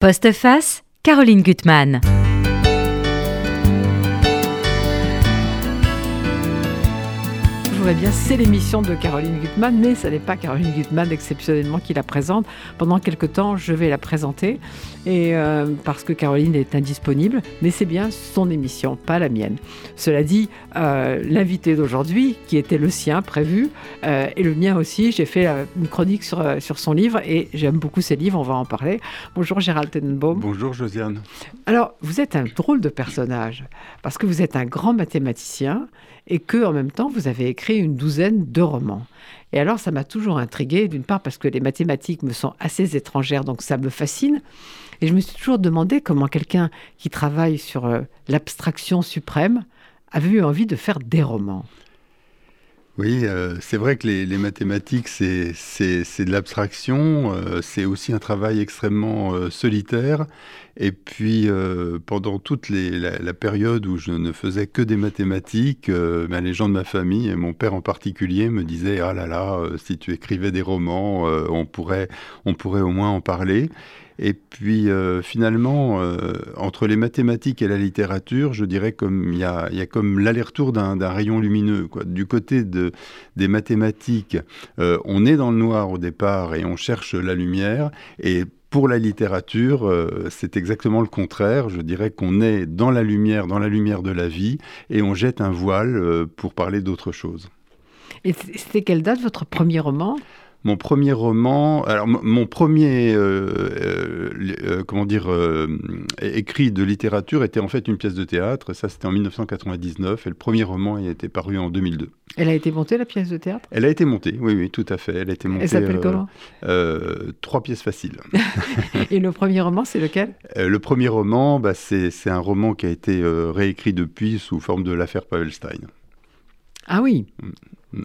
Postface, Caroline Gutmann. Bien, c'est l'émission de Caroline Gutmann, mais ce n'est pas Caroline Gutmann exceptionnellement qui la présente. Pendant quelques temps, je vais la présenter, et, euh, parce que Caroline est indisponible, mais c'est bien son émission, pas la mienne. Cela dit, euh, l'invité d'aujourd'hui, qui était le sien prévu, euh, et le mien aussi, j'ai fait une chronique sur, sur son livre, et j'aime beaucoup ses livres, on va en parler. Bonjour Gérald Tenenbaum. Bonjour Josiane. Alors, vous êtes un drôle de personnage, parce que vous êtes un grand mathématicien, et que en même temps vous avez écrit une douzaine de romans. Et alors ça m'a toujours intrigué d'une part parce que les mathématiques me sont assez étrangères, donc ça me fascine. Et je me suis toujours demandé comment quelqu'un qui travaille sur euh, l'abstraction suprême avait eu envie de faire des romans. Oui, euh, c'est vrai que les, mathématiques, c'est de l'abstraction, euh, c'est aussi un travail extrêmement euh, solitaire. Et puis, pendant toute la, période où je ne faisais que des mathématiques, ben, les gens de ma famille, et mon père en particulier, me disaient, ah là là, si tu écrivais des romans, on, pourrait, on pourrait au moins en parler. Et puis euh, finalement, euh, entre les mathématiques et la littérature, je dirais y a, y a comme l'aller-retour d'un rayon lumineux. Du côté de, des mathématiques, euh, on est dans le noir au départ et on cherche la lumière. Et pour la littérature, c'est exactement le contraire. Je dirais qu'on est dans la lumière, dans la lumière de la vie, et on jette un voile pour parler d'autre chose. Et c'était quelle date votre premier roman? Mon premier roman, alors mon premier, euh, euh, euh, comment dire, écrit de littérature était en fait une pièce de théâtre. Ça, c'était en 1999, et le premier roman a été paru en 2002. Elle a été montée la pièce de théâtre? Elle a été montée, oui, oui, tout à fait. Elle a été montée. Elle s'appelle comment? Trois pièces faciles. et le premier roman, c'est lequel? Le premier roman, bah, c'est un roman qui a été réécrit depuis sous forme de l'affaire Pavelstein. Ah oui.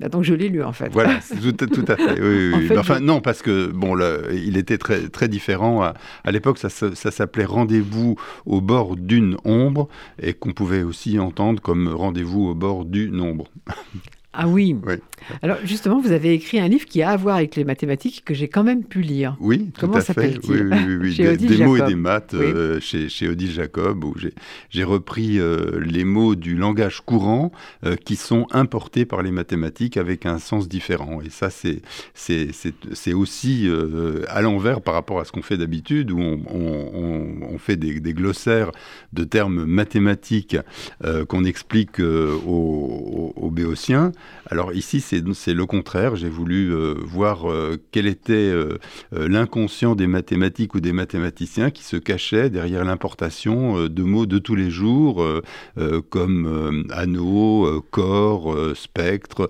Ah, donc je l'ai lu en fait. Voilà, tout, à fait. Oui, enfin non, parce que bon, il était très très différent. À, l'époque, ça, ça s'appelait Rendez-vous au bord d'une ombre et qu'on pouvait aussi entendre comme Rendez-vous au bord d'une ombre. Ah oui. Alors justement, vous avez écrit un livre qui a à voir avec les mathématiques que j'ai quand même pu lire. Oui, tout Comment s'appelle-t-il oui, oui, oui, des, des mots et des maths euh, chez, chez, Odile Jacob, où j'ai repris euh, les mots du langage courant euh, qui sont importés par les mathématiques avec un sens différent. Et ça, c'est aussi à l'envers par rapport à ce qu'on fait d'habitude, où on, on, on, fait des, des, glossaires de termes mathématiques qu'on explique aux, aux béotiens. Alors ici, c'est le contraire. J'ai voulu euh, voir euh, quel était euh, l'inconscient des mathématiques ou des mathématiciens qui se cachaient derrière l'importation de mots de tous les jours, comme anneau, corps, spectre,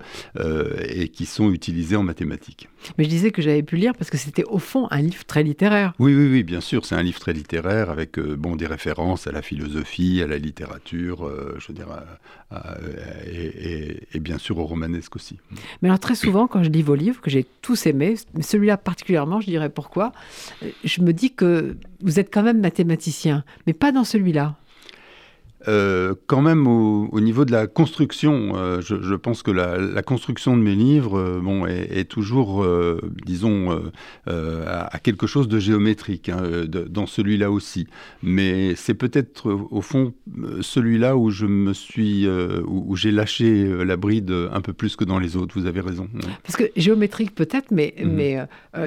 et qui sont utilisés en mathématiques. Mais je disais que j'avais pu lire parce que c'était au fond un livre très littéraire. Oui, oui, oui, bien sûr. C'est un livre très littéraire avec bon, des références à la philosophie, à la littérature, je veux dire, et, et bien sûr au romanesque aussi. Mais alors très souvent, quand je lis vos livres, que j'ai tous aimés, celui-là particulièrement, je dirais pourquoi, je me dis que vous êtes quand même mathématicien, mais pas dans celui-là. Euh, quand même au, niveau de la construction, euh, je, pense que la, construction de mes livres euh, bon, est, toujours, disons, à, quelque chose de géométrique, hein, dans celui-là aussi. Mais c'est peut-être au fond celui-là où je me suis, où, j'ai lâché la bride un peu plus que dans les autres. Vous avez raison. Parce que géométrique peut-être, mais, mhm. mais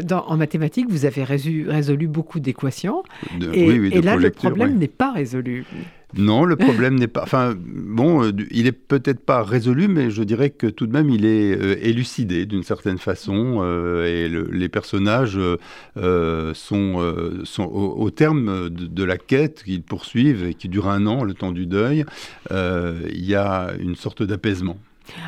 dans, en mathématiques, vous avez résolu, résolu beaucoup d'équations. Et, et là, le problème n'est pas résolu. Non, le problème n'est pas. Enfin, bon, euh, il est peut-être pas résolu, mais je dirais que tout de même, il est euh, élucidé d'une certaine façon. Euh, et les personnages sont, sont au, terme de, la quête qu'ils poursuivent et qui dure un an, le temps du deuil. il y a une sorte d'apaisement.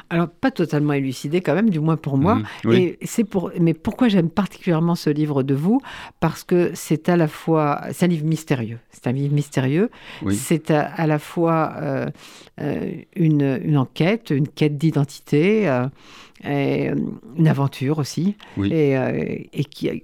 Alors, pas totalement élucidé quand même, du moins pour moi. Mhm, et c'est pour, mais pourquoi j'aime particulièrement ce livre de vous? Parce que c'est à la fois, c'est un livre mystérieux. C'est un livre mystérieux. C'est à, la fois euh, euh, une, une, enquête, une quête d'identité, euh, une aventure aussi, et, et qui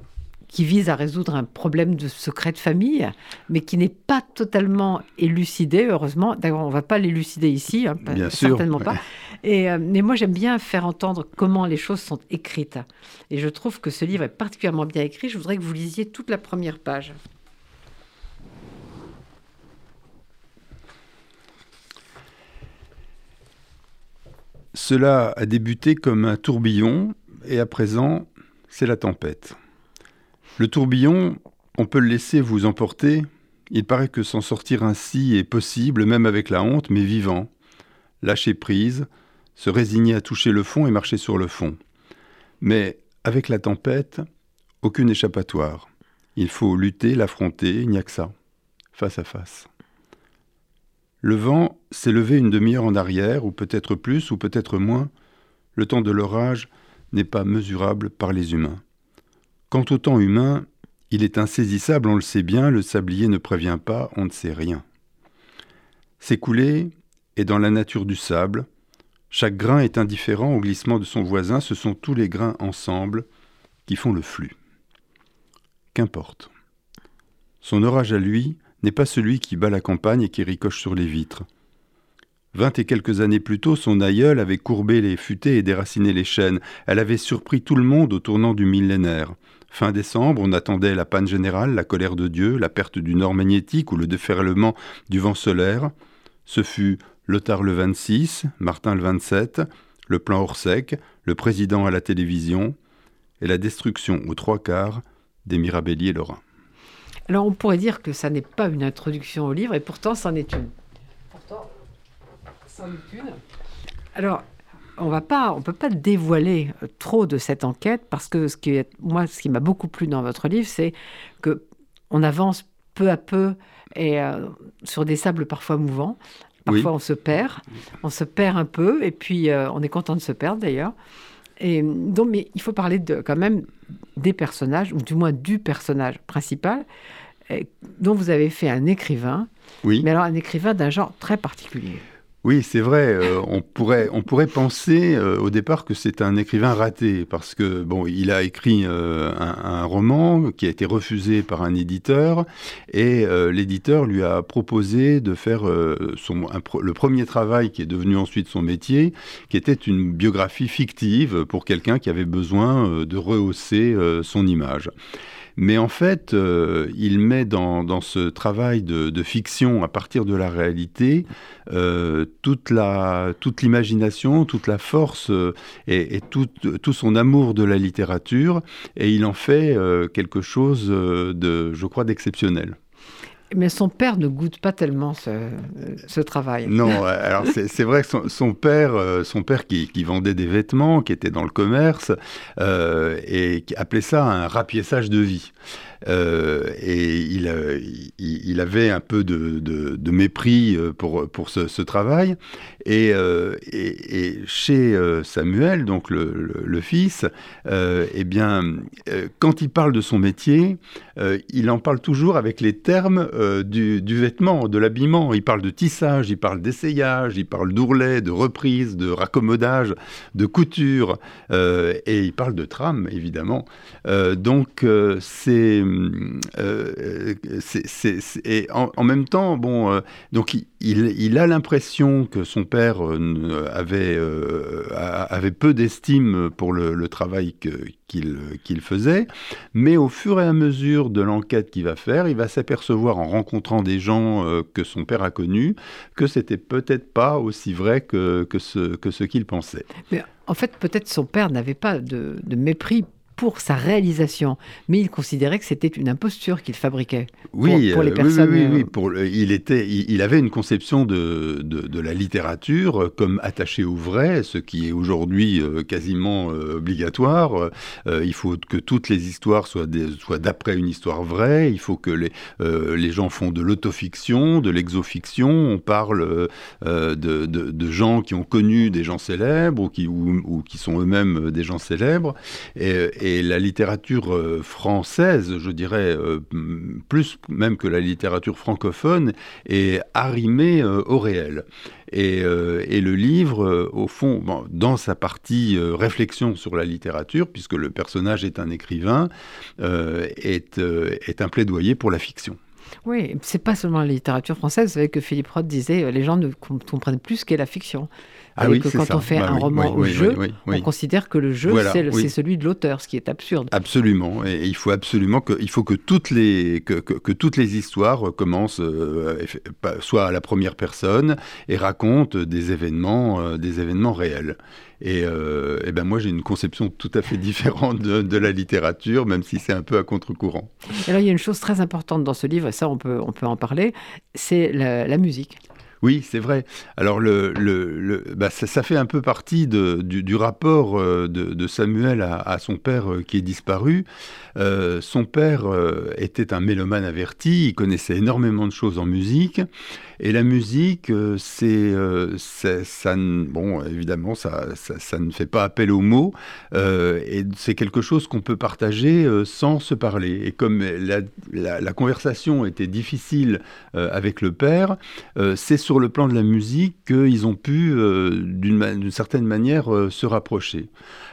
qui vise à résoudre un problème de secret de famille, mais qui n'est pas totalement élucidé, heureusement. D'ailleurs, on ne va pas l'élucider ici, hein, Bien certainement sûr, ouais. pas. Euh, mais moi, j'aime bien faire entendre comment les choses sont écrites. Et je trouve que ce livre est particulièrement bien écrit. Je voudrais que vous lisiez toute la première page. Cela a débuté comme un tourbillon et à présent, c'est la tempête. Le tourbillon, on peut le laisser vous emporter. Il paraît que s'en sortir ainsi est possible, même avec la honte, mais vivant. Lâcher prise, se résigner à toucher le fond et marcher sur le fond. Mais avec la tempête, aucune échappatoire. Il faut lutter, l'affronter, il n'y a que ça, face à face. Le vent s'est levé une demi-heure en arrière, ou peut-être plus, ou peut-être moins. Le temps de l'orage n'est pas mesurable par les humains. Quant au temps humain, il est insaisissable, on le sait bien, le sablier ne prévient pas, on ne sait rien. S'écouler est dans la nature du sable. Chaque grain est indifférent au glissement de son voisin, ce sont tous les grains ensemble qui font le flux. Qu'importe. Son orage à lui n'est pas celui qui bat la campagne et qui ricoche sur les vitres. Vingt et quelques années plus tôt, son aïeul avait courbé les futaies et déraciné les chênes. Elle avait surpris tout le monde au tournant du millénaire. Fin décembre, on attendait la panne générale, la colère de Dieu, la perte du nord magnétique ou le déferlement du vent solaire. Ce fut Lothar le 26, Martin le 27, le plan Orsec, le président à la télévision, et la destruction aux trois quarts des Mirabelliers lorrains. Alors on pourrait dire que ça n'est pas une introduction au livre, et pourtant c'en est une. Pourtant, c'en est une. Alors, on va pas, on peut pas dévoiler euh, trop de cette enquête parce que ce qui est, moi, ce qui m'a beaucoup plu dans votre livre, c'est que on avance peu à peu et euh, sur des sables parfois mouvants. Parfois, on se perd, on se perd un peu, et puis euh, on est content de se perdre d'ailleurs. Et donc, mais il faut parler de, quand même des personnages, ou du moins du personnage principal, dont vous avez fait un écrivain. Oui. Mais alors un écrivain d'un genre très particulier. Oui, c'est vrai. Euh, on, pourrait, on pourrait penser euh, au départ que c'est un écrivain raté parce que bon, il a écrit euh, un, roman qui a été refusé par un éditeur et l'éditeur lui a proposé de faire le premier travail qui est devenu ensuite son métier, qui était une biographie fictive pour quelqu'un qui avait besoin de rehausser son image. Mais en fait, euh, il met dans, ce travail de, fiction à partir de la réalité euh, toute l'imagination, toute, la force euh, et, tout, son amour de la littérature, et il en fait quelque chose de, je crois, d'exceptionnel. Mais son père ne goûte pas tellement ce, travail. Non, alors c'est vrai que son, père, son père qui, vendait des vêtements, qui était dans le commerce, euh, et qui appelait ça un rapiessage de vie. Euh, et il, euh, il, avait un peu de, mépris euh, pour, pour ce, travail. Et, chez Samuel, donc le, fils, eh bien, quand il parle de son métier, il en parle toujours avec les termes du, vêtement, de l'habillement. Il parle de tissage, il parle d'essayage, il parle d'ourlet, de reprise, de raccommodage, de couture, et il parle de trame, évidemment. donc, c'est et en, même temps, bon, euh, donc il, a l'impression que son père euh, avait, avait peu d'estime pour le, travail qu'il faisait, mais au fur et à mesure de l'enquête qu'il va faire, il va s'apercevoir en rencontrant des gens que son père a connus que c'était peut-être pas aussi vrai que, que ce qu'il pensait. Mais en fait, peut-être son père n'avait pas de, de mépris pour sa réalisation, mais il considérait que c'était une imposture qu'il fabriquait oui, pour, les personnes. Oui, oui, oui, euh, il, était, il, avait une conception de, de, la littérature comme attachée au vrai, ce qui est aujourd'hui euh, quasiment euh, obligatoire. il faut que toutes les histoires soient, soient d'après une histoire vraie, il faut que les, les gens font de l'autofiction, de l'exofiction, on parle de, de, gens qui ont connu des gens célèbres ou qui, ou, qui sont eux-mêmes des gens célèbres. Et, et la littérature euh, française, je dirais euh, plus même que la littérature francophone, est arrimée euh, au réel. Et, le livre, au fond, dans sa partie réflexion sur la littérature, puisque le personnage est un écrivain, est, est un plaidoyer pour la fiction. Oui, c'est pas seulement la littérature française. Vous savez que Philippe Roth disait les gens ne comprennent plus ce qu'est la fiction. Ah oui, que quand on fait bah un roman au jeu, on considère que le jeu, c'est celui de l'auteur, ce qui est absurde. Absolument. Et il faut absolument que, il faut que toutes les, que, que, toutes les histoires commencent euh, soit à la première personne et racontent des événements, euh, des événements réels. Et, euh, et, ben moi, j'ai une conception tout à fait différente de, la littérature, même si c'est un peu à contre-courant. Là, il y a une chose très importante dans ce livre, et ça, on peut, on peut en parler, c'est la musique. Oui, c'est vrai. Alors, bah, ça, fait un peu partie du, rapport euh, de, Samuel à, son père euh, qui est disparu. Euh, son père était un mélomane averti, il connaissait énormément de choses en musique. Et la musique, c'est, ça, bon, évidemment, ça, ça, ne fait pas appel aux mots. et c'est quelque chose qu'on peut partager sans se parler. Et comme la, conversation était difficile avec le père, c'est sur le plan de la musique qu'ils ont pu, euh, d'une certaine manière, euh, se rapprocher.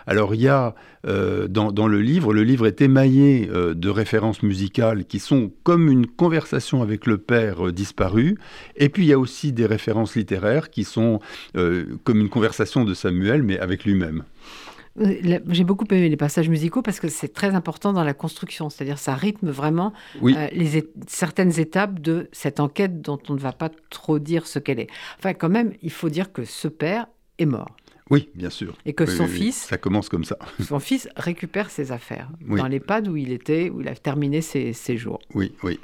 Alors il y a euh, dans, le livre, le livre est émaillé de références musicales qui sont comme une conversation avec le père disparu, et puis il y a aussi des références littéraires qui sont comme une conversation de Samuel, mais avec lui-même. J'ai beaucoup aimé les passages musicaux parce que c'est très important dans la construction, c'est-à-dire ça rythme vraiment euh, les certaines étapes de cette enquête dont on ne va pas trop dire ce qu'elle est. Enfin, quand même, il faut dire que ce père est mort. Oui, bien sûr. Et que son fils. Ça commence comme ça. Son fils récupère ses affaires dans l'EHPAD où il était, où il a terminé ses, ses jours. Oui, oui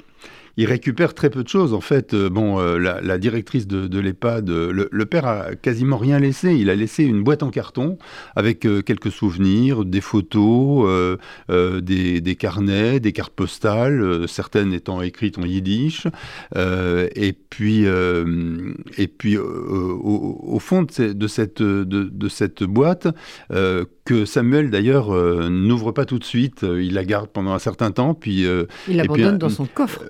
il récupère très peu de choses. En fait, euh, bon, euh, la, directrice de, de l'EHPAD, euh, le, père a quasiment rien laissé. Il a laissé une boîte en carton avec quelques souvenirs, des photos, des, carnets, des cartes postales, certaines étant écrites en yiddish. et puis, et puis au, fond de, cette, de, cette boîte, que Samuel d'ailleurs n'ouvre pas tout de suite. Il la garde pendant un certain temps, puis il l'abandonne dans son coffre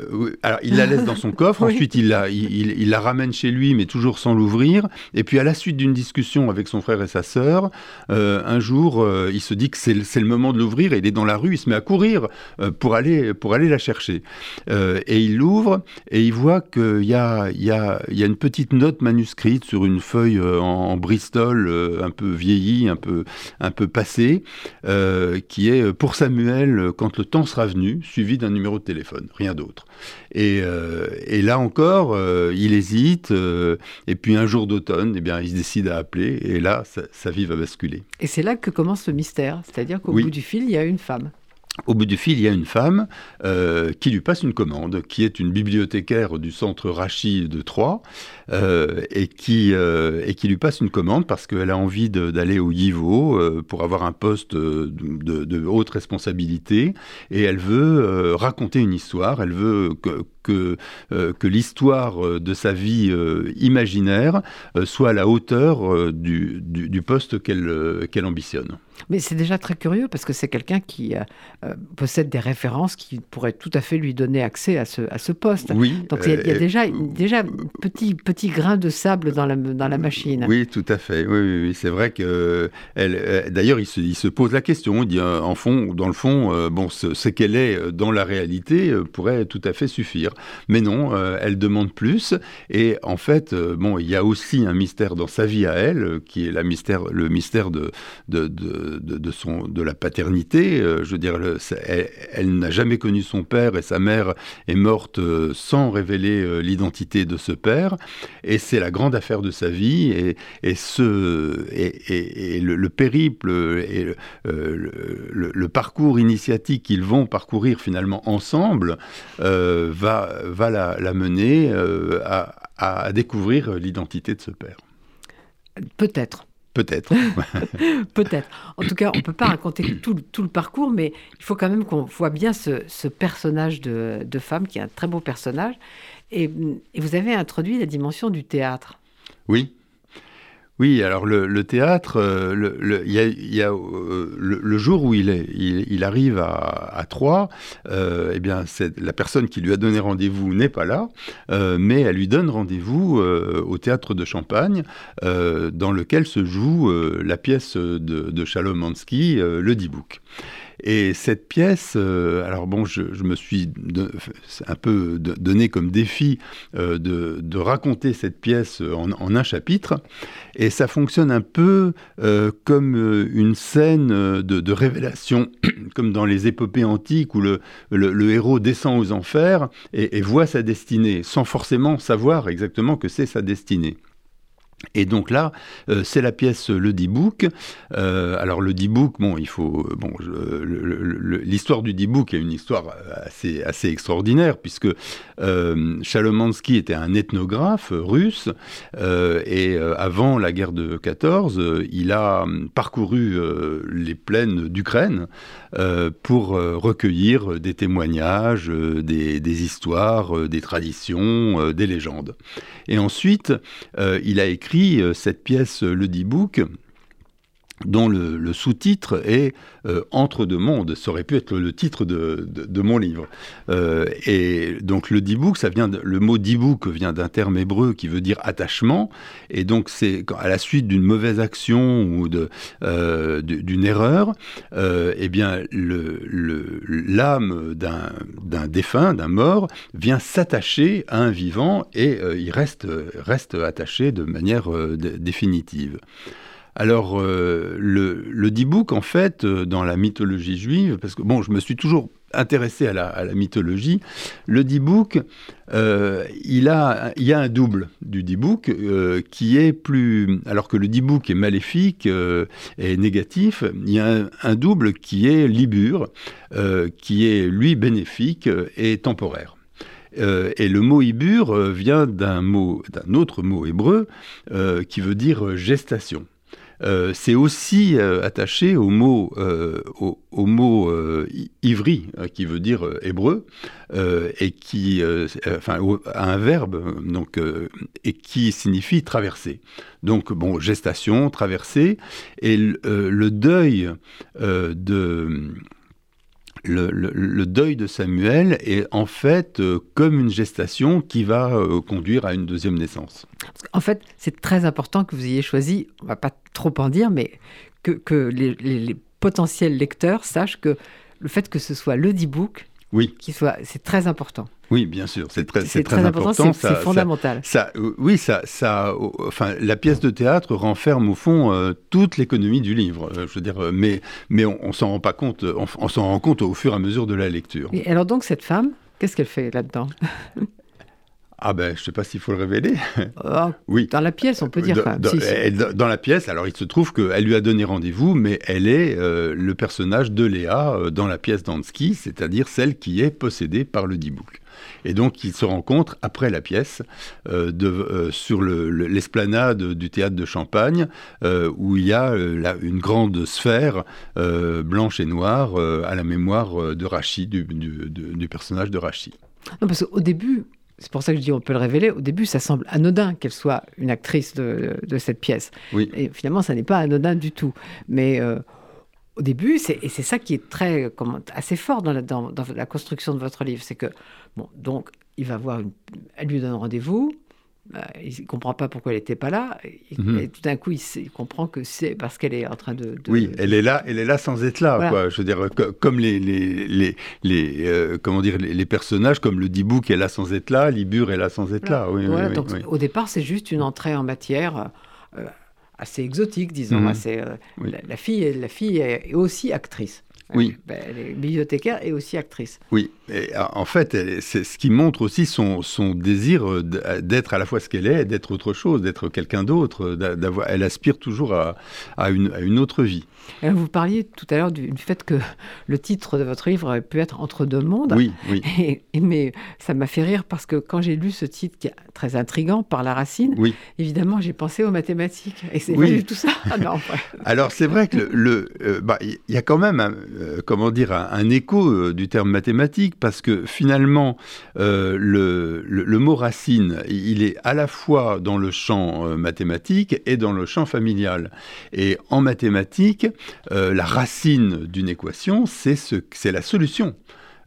alors, il la laisse dans son coffre, ensuite il la, il, la ramène chez lui, mais toujours sans l'ouvrir. Et puis à la suite d'une discussion avec son frère et sa sœur, euh, un jour, euh, il se dit que c'est le moment de l'ouvrir et il est dans la rue, il se met à courir euh, pour, aller, pour aller la chercher. et il l'ouvre et il voit qu'il y a, y, a, y a une petite note manuscrite sur une feuille en, Bristol, un peu vieillie, un peu, un peu passée, qui est pour Samuel quand le temps sera venu, suivi d'un numéro de téléphone, rien d'autre. Euh, et, là encore, euh, il hésite. Euh, et puis un jour d'automne, eh bien, il se décide à appeler. Et là, sa, vie va basculer. Et c'est là que commence le mystère. C'est-à-dire qu'au bout du fil, il y a une femme. Au bout du fil, il y a une femme euh, qui lui passe une commande, qui est une bibliothécaire du centre Rachi de Troyes, euh, et, qui, euh, et qui lui passe une commande parce qu'elle a envie d'aller au Yivo pour avoir un poste de, de, haute responsabilité, et elle veut raconter une histoire, elle veut que, que, que l'histoire de sa vie imaginaire soit à la hauteur du, du, du poste qu'elle qu'elle ambitionne. Mais c'est déjà très curieux parce que c'est quelqu'un qui euh, euh, possède des références qui pourraient tout à fait lui donner accès à ce, à ce poste. Oui. Donc il y a, euh, déjà, déjà petit, petit grain de sable dans la, dans la machine. Oui, tout à fait. Oui, oui, c'est vrai que. Elle, d'ailleurs, il se, il se, pose la question. Il dit, en fond, dans le fond, bon, ce, qu'elle est dans la réalité pourrait tout à fait suffire. Mais non, elle demande plus. Et en fait, bon, il y a aussi un mystère dans sa vie à elle, qui est la mystère, le mystère de, de, de son, de la paternité. Euh, je veux dire, elle, n'a jamais connu son père et sa mère est morte euh, sans révéler euh, l'identité de ce père. Et c'est la grande affaire de sa vie. Et, et ce, et, le, périple et le, parcours initiatique qu'ils vont parcourir finalement ensemble va, va la, mener à, à découvrir l'identité de ce père. Peut-être. Peut-être. Peut-être. En tout cas, on ne peut pas raconter tout, tout, le parcours, mais il faut quand même qu'on voit bien ce, ce personnage de, de, femme, qui est un très beau personnage. Et, et vous avez introduit la dimension du théâtre. Oui, oui, alors le, théâtre, euh, le, y a, euh, le, jour où il, arrive à, Troyes, euh, eh bien, la personne qui lui a donné rendez-vous n'est pas là, mais elle lui donne rendez-vous au théâtre de Champagne, dans lequel se joue la pièce de, de Shalom Le Dibouk. Et cette pièce, euh, alors bon, je, me suis un peu donné comme défi euh, de, raconter cette pièce en, un chapitre, et ça fonctionne un peu euh, comme une scène de, révélation, comme dans les épopées antiques où le, héros descend aux enfers et voit sa destinée, sans forcément savoir exactement que c'est sa destinée. Et donc là, euh, c'est la pièce Le D-Book. Euh, alors le D-Book, bon, il faut, bon, l'histoire du D-Book est une histoire assez, assez extraordinaire puisque euh, Chalomansky était un ethnographe russe et avant la guerre de 14, il a parcouru les plaines d'Ukraine pour recueillir des témoignages, des, des histoires, des traditions, des légendes. Et ensuite, il a écrit euh, cette pièce, le D-Book, dont le, sous-titre est euh, Entre deux mondes. Ça aurait pu être le, titre de, mon livre. Euh, et donc le dibouk, ça vient le mot dibouk vient d'un terme hébreu qui veut dire attachement. Et donc c'est à la suite d'une mauvaise action ou de, d'une erreur, eh bien l'âme d'un, défunt, d'un mort, vient s'attacher à un vivant et il reste attaché de manière définitive. Alors, euh, le, le Dibouk, en fait, euh, dans la mythologie juive, parce que bon, je me suis toujours intéressé à la, mythologie, le Dibouk, euh, il, y a un double du Dibouk qui est plus. Alors que le Dibouk est maléfique et négatif, il y a un, double qui est Libur, qui est lui bénéfique et temporaire. et le mot Ibur vient d'un mot, d'un autre mot hébreu qui veut dire gestation. Euh, c'est aussi euh, attaché au mot, euh, au, mot ivri, qui veut dire hébreu, et qui, enfin, à un verbe, donc, et qui signifie traverser. Donc, bon, gestation, traverser, et le deuil de le, deuil de Samuel est en fait euh, comme une gestation qui va euh, conduire à une deuxième naissance. En fait, c'est très important que vous ayez choisi, on va pas trop en dire, mais que, les, potentiels lecteurs sachent que le fait que ce soit le D-Book, oui. qui soit, c'est très important. Oui, bien sûr, c'est très, c'est très, important. C'est fondamental. Ça, euh, oui, ça, ça, enfin, la pièce de théâtre renferme au fond euh, toute l'économie du livre. Euh, je veux dire, mais, mais on, on s'en rend pas compte. On, s'en rend compte au fur et à mesure de la lecture. Et alors donc cette femme, qu'est-ce qu'elle fait là-dedans? Ah ben, je ne sais pas s'il faut le révéler. Oh, oui. Dans la pièce, on peut dire. Dans, dans, la pièce, alors il se trouve qu'elle lui a donné rendez-vous, mais elle est le personnage de Léa dans la pièce d'Ansky, c'est-à-dire celle qui est possédée par le Dibouk. Et donc, ils se rencontrent après la pièce euh, euh, sur l'esplanade du théâtre de Champagne, euh, où il y a une grande sphère blanche et noire à la mémoire de Rachid, du, personnage de Rachid. Non, parce qu'au début, c'est pour ça que je dis on peut le révéler. Au début, ça semble anodin qu'elle soit une actrice de, cette pièce. Oui. Et finalement, ça n'est pas anodin du tout. Mais au début, et c'est ça qui est très, comment, assez fort dans la, dans, la construction de votre livre, c'est que, bon, donc, il va voir, une, elle lui donne rendez-vous, euh, il ne comprend pas pourquoi elle n'était pas là, et, mhm. tout d'un coup, il, comprend que c'est parce qu'elle est en train de, Oui, elle est là, elle est là sans être là, quoi. Je veux dire, comme les, les, les, euh, comment dire, les, personnages, comme le Dibou qui est là sans être là, Libur est là sans être là. Oui, donc, Au départ, c'est juste une entrée en matière. Euh, assez exotique, disons. Mhm. Euh, la, fille, la fille est aussi actrice. Oui. Ben, elle est bibliothécaire et aussi actrice. Oui. Et en fait, c'est ce qui montre aussi son, son désir euh, d'être à la fois ce qu'elle est, d'être autre chose, d'être quelqu'un d'autre. Elle aspire toujours à, à, une, à une autre vie. vous parliez tout à l'heure du, fait que le titre de votre livre aurait pu être Entre deux mondes. Oui, oui. Et, mais ça m'a fait rire parce que quand j'ai lu ce titre qui est très intrigant par la racine, oui. évidemment, j'ai pensé aux mathématiques. Et c'est oui. tout ça. Ah non, Alors, c'est vrai que le, euh, bah, y a quand même un, euh, comment dire, un, écho euh, du terme mathématique, parce que finalement, euh, le, mot racine, il est à la fois dans le champ mathématique et dans le champ familial. Et en mathématiques, la racine d'une équation, c'est ce, la solution.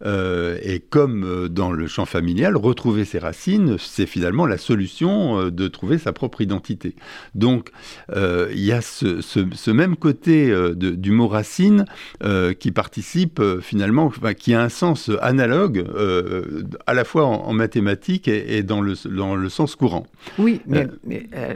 Et comme dans le champ familial, retrouver ses racines, c'est finalement la solution de trouver sa propre identité. Donc, il y a ce, même côté du mot racine qui participe finalement, qui a un sens analogue à la fois en, mathématiques et, dans, le, dans le sens courant. Oui, mais,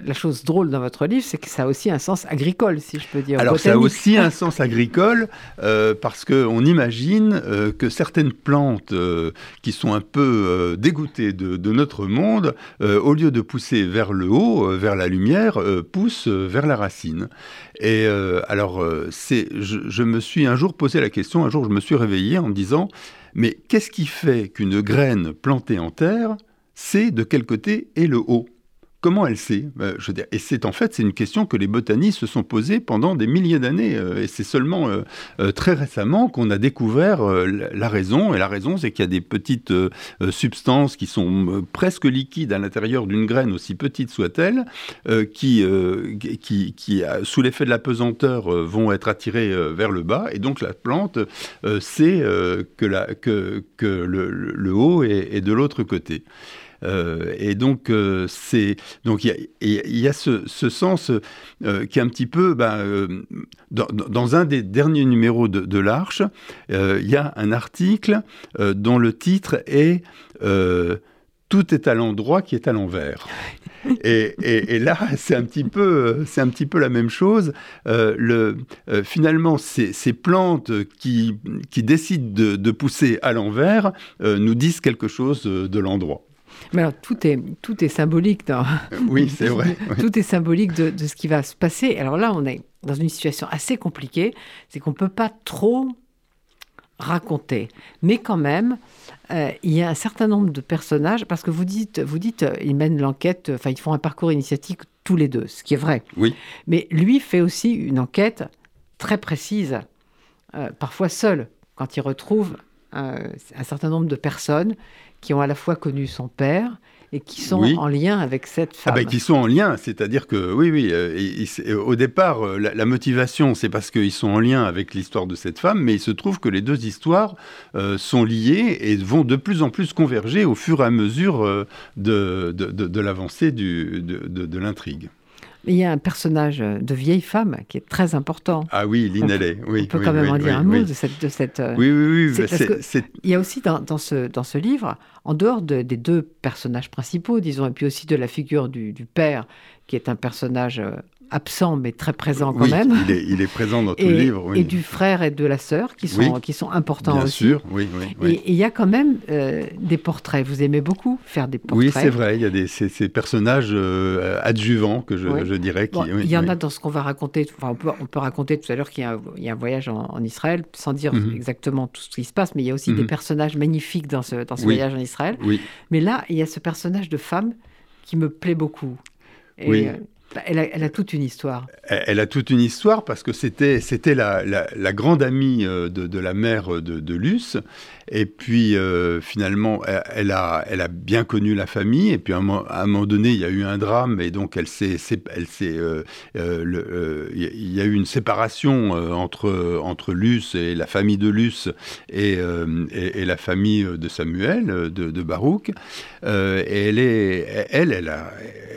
la chose drôle dans votre livre, c'est que ça a aussi un sens agricole, si je peux dire. Alors, ça a aussi un sens agricole euh, parce qu'on imagine euh, que certaines plantes euh, qui sont un peu dégoûtées de, notre monde, au lieu de pousser vers le haut, vers la lumière, poussent vers la racine. Et alors, c'est, je, je me suis un jour posé la question, un jour je me suis réveillé en me disant, mais qu'est-ce qui fait qu'une graine plantée en terre sait de quel côté est le haut? Comment elle sait? Euh, Et c'est en fait c'est une question que les botanistes se sont posées pendant des milliers d'années. Euh, et c'est seulement euh, très récemment qu'on a découvert la raison. Et la raison, c'est qu'il y a des petites substances qui sont presque liquides à l'intérieur d'une graine, aussi petite soit-elle, qui, qui, sous l'effet de la pesanteur, vont être attirées vers le bas. Et donc la plante sait que, la, que, que le, haut est de l'autre côté. Euh, et donc, euh, c'est donc il y, a, ce, sens euh, qui est un petit peu ben, dans, un des derniers numéros de, l'Arche, il y a un article dont le titre est tout est à l'endroit qui est à l'envers. Et, là, c'est un petit peu, c'est un petit peu la même chose. le, finalement, ces, plantes qui, qui décident de, de pousser à l'envers nous disent quelque chose de l'endroit. Mais alors, tout est, tout est symbolique. Dans... Oui, c'est vrai. tout est symbolique de, de, ce qui va se passer. Alors là, on est dans une situation assez compliquée. C'est qu'on ne peut pas trop raconter. Mais quand même, euh, il y a un certain nombre de personnages, parce que vous dites, vous dites euh, ils mènent l'enquête, enfin, ils font un parcours initiatique tous les deux, ce qui est vrai. Oui. Mais lui fait aussi une enquête très précise, euh, parfois seul, quand il retrouve un certain nombre de personnes qui ont à la fois connu son père et qui sont en lien avec cette femme. Ah ben, qui sont en lien, c'est-à-dire que oui, oui, euh, au départ, euh, la, motivation, c'est parce qu'ils sont en lien avec l'histoire de cette femme, mais il se trouve que les deux histoires euh, sont liées et vont de plus en plus converger au fur et à mesure de, de, de l'avancée de l'intrigue il y a un personnage de vieille femme qui est très important. Ah oui, Lineley. Oui, on peut quand même en dire un mot de cette, de cette. Euh, oui, oui, oui. Il y a aussi dans, dans, ce, dans ce livre, en dehors des deux personnages principaux, disons, et puis aussi de la figure du, du père, qui est un personnage euh, absent mais très présent quand même. Il est, il est, présent dans tout le livre. Oui. Et du frère et de la sœur qui sont, qui sont importants Bien aussi. sûr, oui. oui, Et il y a quand même euh, des portraits. Vous aimez beaucoup faire des portraits. Oui, c'est vrai. Il y a des, ces, personnages euh, adjuvants que je, je dirais. Qui, il y en a dans ce qu'on va raconter. Enfin, on peut, on peut raconter tout à l'heure qu'il y, y, a un voyage en, Israël, sans dire mhm. exactement tout ce qui se passe, mais il y a aussi des mhm. personnages magnifiques dans ce, dans ce voyage en Israël. Oui. Mais là, il y a ce personnage de femme qui me plaît beaucoup. Et, oui. Euh, bah, elle a, toute une histoire. Elle, a toute une histoire parce que c'était la, la, grande amie euh, de, la mère de, de Luce. Et puis euh, finalement, elle a, elle a bien connu la famille. Et puis à un, moment, donné, il y a eu un drame et donc elle s'est, elle s'est, euh, euh, il y a eu une séparation entre entre Luce et la famille de Luce et, et, la famille de Samuel de, de Baruch. et elle est, elle, elle,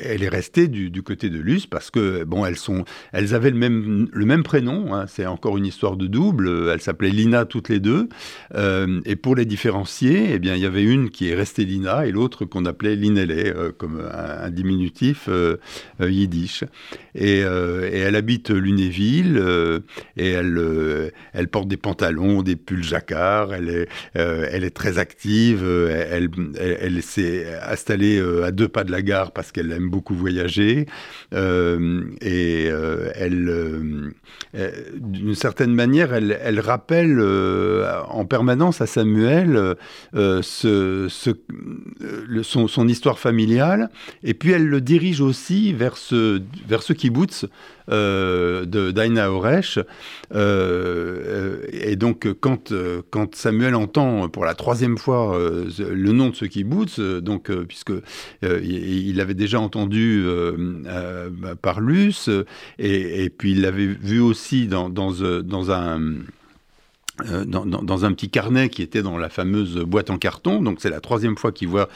elle est restée du, côté de Luce parce que bon, elles sont, elles avaient le même le même prénom. Hein, c'est encore une histoire de double. Elles s'appelaient Lina toutes les deux. Pour les différencier, eh bien, il y avait une qui est restée Lina et l'autre qu'on appelait Linele, euh, comme un, diminutif euh, euh. Et, elle habite Lunéville et elle, elle porte des pantalons, des pulls jacquard, elle est, très active, elle, s'est installée à deux pas de la gare parce qu'elle aime beaucoup voyager et d'une certaine manière, elle, elle rappelle en permanence à Samuel euh, euh, son, histoire familiale, et puis elle le dirige aussi vers ce, vers ce kibbutz euh, d'Aina Oresh. et donc, quand, quand Samuel entend pour la troisième fois le nom de ce kibbutz, donc, puisque il avait déjà entendu par Luce, et, puis il l'avait vu aussi dans, dans, dans un euh, dans, un petit carnet qui était dans la fameuse boîte en carton. Donc c'est la troisième fois qu'il voit.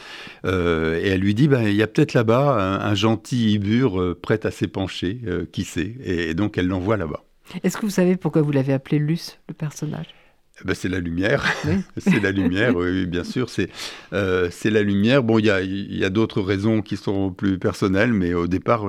Euh, et elle lui dit, bah, il y a peut-être là-bas un, gentil ibur euh, prêt à s'épancher, qui sait. et, donc elle l'envoie là-bas. Est-ce que vous savez pourquoi vous l'avez appelé Luce, le personnage? Ben, c'est la lumière, c'est la lumière, oui, bien sûr, c'est euh, la lumière. Bon, il y a, y a d'autres raisons qui sont plus personnelles, mais au départ,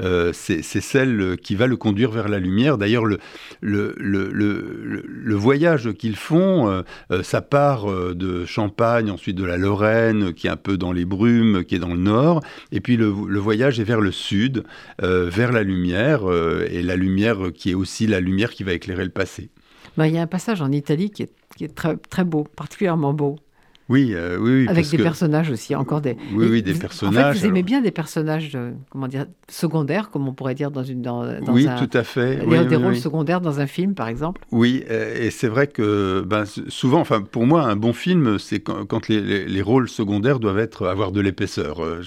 euh, c'est celle qui va le conduire vers la lumière. D'ailleurs, le, le, le, le, voyage qu'ils font, euh, ça part de Champagne, ensuite de la Lorraine, qui est un peu dans les brumes, qui est dans le nord, et puis le, voyage est vers le sud, vers la lumière, et la lumière qui est aussi la lumière qui va éclairer le passé. Ben, il y a un passage en Italie qui est, qui est très, très beau, particulièrement beau. Oui, euh, oui, oui, Avec des personnages aussi, encore des. Oui, oui, des personnages. En fait, vous aimez bien des personnages, euh, comment dire, secondaires, comme on pourrait dire dans une. Dans, oui, tout à fait. des rôles secondaires dans un film, par exemple. Oui, et c'est vrai que ben, souvent, enfin, pour moi, un bon film, c'est quand, les, les, rôles secondaires doivent être avoir de l'épaisseur. Euh,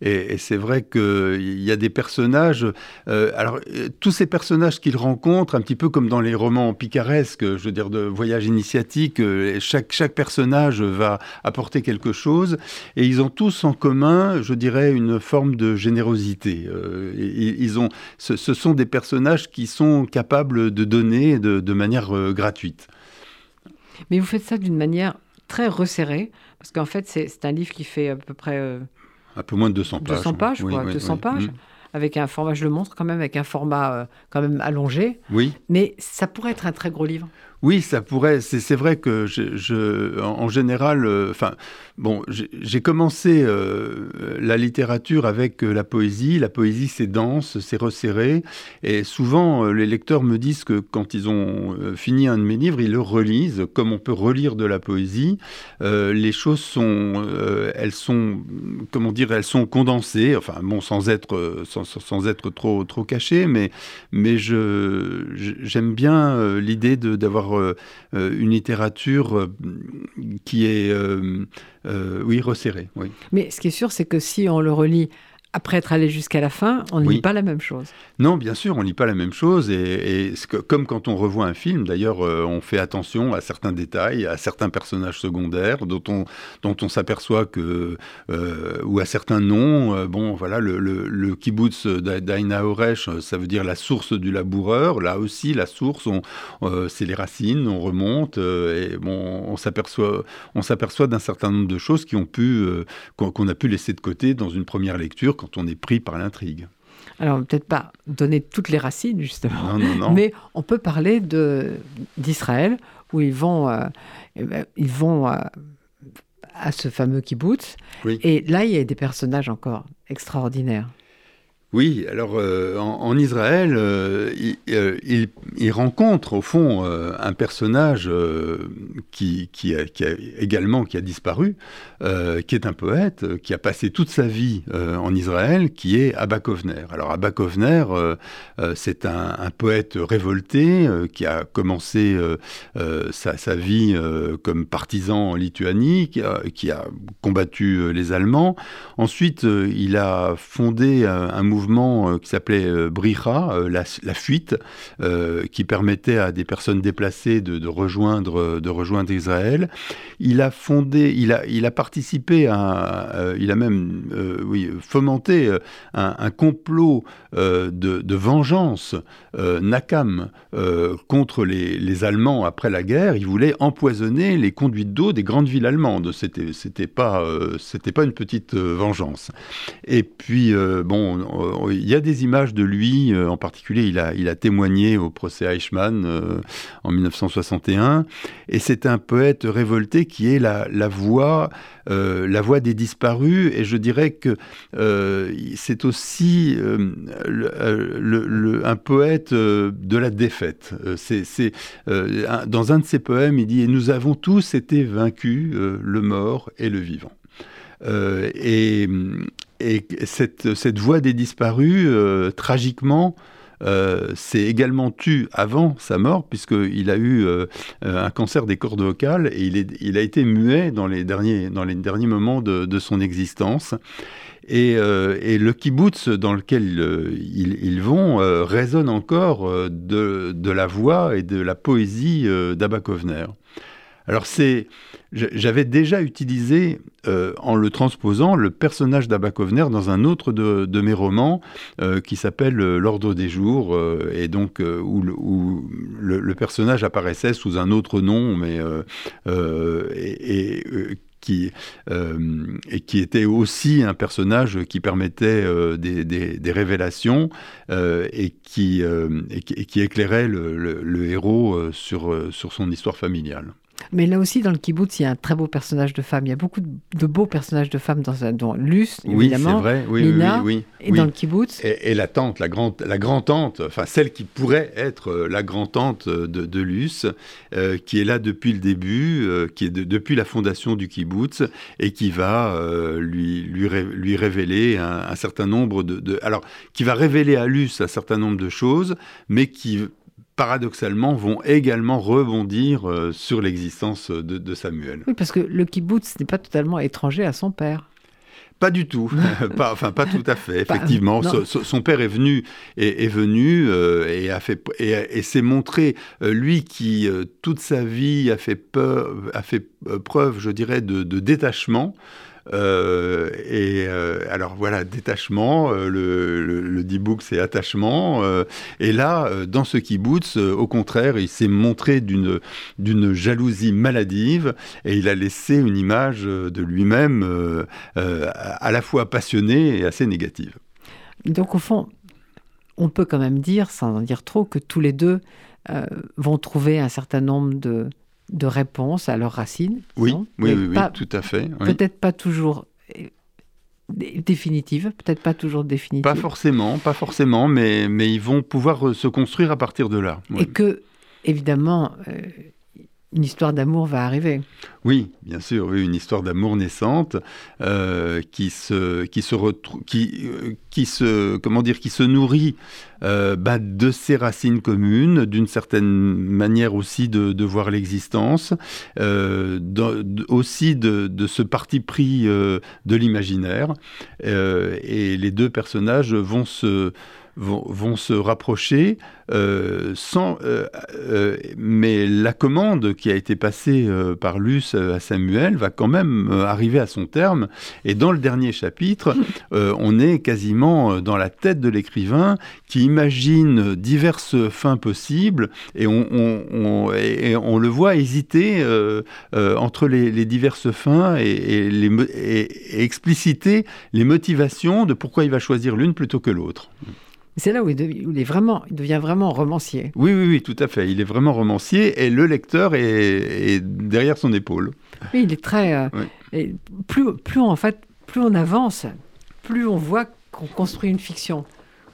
et, c'est vrai qu'il y a des personnages. alors, tous ces personnages qu'il rencontre, un petit peu comme dans les romans picaresques, je veux dire, de voyage initiatique, chaque, chaque personnage va apporter quelque chose. Et ils ont tous en commun, je dirais, une forme de générosité. Euh, ils ont, ce, sont des personnages qui sont capables de donner de, manière euh, gratuite. Mais vous faites ça d'une manière très resserrée, parce qu'en fait, c'est un livre qui fait à peu près... Euh, un peu moins de 200 pages. 200 pages, quoi, 200 pages. Mm. Avec un format, je le montre quand même, avec un format quand même allongé. Oui. Mais ça pourrait être un très gros livre. Oui, ça pourrait. C'est vrai que je, en, général, euh, enfin, bon, j'ai commencé euh, la littérature avec euh, la poésie. La poésie, c'est dense, c'est resserré, et souvent les lecteurs me disent que quand ils ont fini un de mes livres, ils le relisent, comme on peut relire de la poésie. les choses sont, elles sont, comment dire, elles sont condensées. Enfin, bon, sans être, sans, être trop, trop cachées, mais, mais je, j'aime bien l'idée d'avoir euh, euh, une littérature euh, qui est, oui, resserrée. Mais ce qui est sûr, c'est que si on le relit après être allé jusqu'à la fin, on ne lit pas la même chose. Non, bien sûr, on ne lit pas la même chose. Et, comme quand on revoit un film, d'ailleurs, euh, on fait attention à certains détails, à certains personnages secondaires dont on, dont on s'aperçoit que, euh, ou à certains noms. Euh, bon, voilà, le, le, kibbutz d'Aina Oresh, ça veut dire la source du laboureur. Là aussi, la source, c'est les racines, on remonte. et bon, on s'aperçoit, on s'aperçoit d'un certain nombre de choses qui ont pu, qu'on a pu laisser de côté dans une première lecture quand on est pris par l'intrigue. Alors, peut-être pas donner toutes les racines, justement. Non, non, non. Mais on peut parler d'Israël, où ils vont, euh, eh ben, ils vont euh, à ce fameux kibbutz. Et là, il y a des personnages encore extraordinaires. Oui, alors euh, en, Israël, euh, euh, il, rencontre au fond un personnage qui, a, également qui a disparu, qui est un poète, qui a passé toute sa vie en Israël, qui est Abba Kovner. Alors Abba Kovner, c'est un, poète révolté qui a commencé sa, vie comme partisan en Lituanie, qui a, qui a, combattu les Allemands. Ensuite, il a fondé un mouvement euh, qui s'appelait euh, Bricha, euh, la, fuite, qui permettait à des personnes déplacées de, rejoindre, Israël. Il a fondé, il a, participé à, il a même, oui, fomenté un, complot de, vengeance, Nakam, contre les, Allemands après la guerre. Il voulait empoisonner les conduites d'eau des grandes villes allemandes. C'était, pas, pas une petite vengeance. Et puis, bon, il y a des images de lui, euh, en particulier, il a, il a témoigné au procès Eichmann euh, en 1961, et c'est un poète révolté qui est la, la voix, euh, la voix des disparus, et je dirais que c'est aussi un poète de la défaite. C'est, dans un de ses poèmes, il dit Nous avons tous été vaincus, le mort et le vivant. et, et cette, voix des disparus, euh, tragiquement, s'est également tu avant sa mort, puisqu'il a eu un cancer des cordes vocales et il, a été muet dans les derniers, moments de, son existence. Et, le kibbutz dans lequel ils, ils, vont résonne encore de, de, la voix et de la poésie d'Abba Kovner. Alors c'est, j'avais déjà utilisé euh, en le transposant le personnage d'Abakovner dans un autre de, mes romans euh, qui s'appelle euh, L'ordre des jours et donc où, le, personnage apparaissait sous un autre nom mais et, qui, était aussi un personnage qui permettait des, révélations et, qui, éclairait le, héros sur son histoire familiale. Mais là aussi, dans le kibbutz, il y a un très beau personnage de femme. Il y a beaucoup de, beaux personnages de femmes dans, dans Luce, évidemment. Oui, c'est vrai. Oui, oui, oui, Et dans le kibbutz. Et, la tante, la grande, la grand-tante, enfin celle qui pourrait être euh, la grand-tante de, de Luce, euh, qui est là depuis le début, euh, qui est depuis la fondation du kibbutz, et qui va lui, lui, lui révéler un, un certain nombre de, de, Alors, qui va révéler à Luce un certain nombre de choses, mais qui paradoxalement, vont également rebondir euh, sur l'existence de, Samuel. Oui, parce que le kibbutz n'est pas totalement étranger à son père. Pas du tout, pas, enfin pas tout à fait. Effectivement, son, père est venu est, venu euh, et a fait et, s'est montré euh, lui qui toute sa vie a fait peur, a fait preuve, je dirais, de, de détachement. Euh, et euh, alors voilà, détachement, euh, le, le, D-Book c'est attachement. et là, dans ce kibbutz, au contraire, il s'est montré d'une d'une jalousie maladive et il a laissé une image de lui-même à la fois passionnée et assez négative. Donc au fond, on peut quand même dire, sans en dire trop, que tous les deux vont trouver un certain nombre de, de réponses à leurs racines. Oui, oui, oui, tout à fait. Peut-être pas toujours euh, définitive, peut-être pas toujours définitive. Pas forcément, pas forcément, mais, mais ils vont pouvoir se construire à partir de là. Et que, évidemment, euh, une histoire d'amour va arriver. Oui, bien sûr, une histoire d'amour naissante euh, qui se qui se euh, qui se comment dire qui se nourrit euh, bah, de ses racines communes, d'une certaine manière aussi de, voir l'existence, aussi de, ce parti pris de l'imaginaire, et les deux personnages vont se vont, se rapprocher euh, sans, euh, euh, mais la commande qui a été passée par Luce à Samuel va quand même arriver à son terme. Et dans le dernier chapitre, on est quasiment dans la tête de l'écrivain qui imagine diverses fins possibles et on, on, on le voit hésiter entre les, diverses fins et, les, et expliciter les motivations de pourquoi il va choisir l'une plutôt que l'autre. C'est là où il, est vraiment, il devient vraiment romancier. Oui, oui, oui, tout à fait. Il est vraiment romancier et le lecteur est, derrière son épaule. Oui, il est très. Euh, et plus, plus en fait, plus on avance, plus on voit qu'on construit une fiction.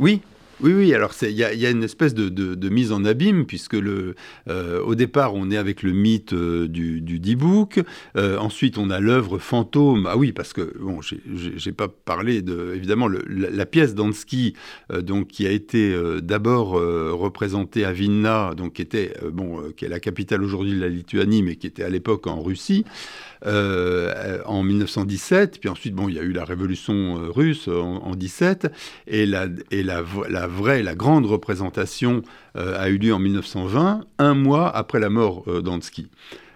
Oui, oui, oui, alors il y, a une espèce de, mise en abîme, puisque euh, au départ, on est avec le mythe euh, du, du D-Book, euh, ensuite on a l'œuvre fantôme, ah oui, parce que, bon, j'ai pas parlé de, évidemment, la, pièce d'Ansky, donc, qui a été d'abord représentée à Vilna, donc, qui était, bon, qui est la capitale aujourd'hui de la Lituanie, mais qui était à l'époque en Russie, euh, en 1917, puis ensuite, bon, il y a eu la révolution euh, russe en, en 17, et, la, et la, la, vraie, la grande représentation euh, a eu lieu en 1920, un mois après la mort d'Ansky.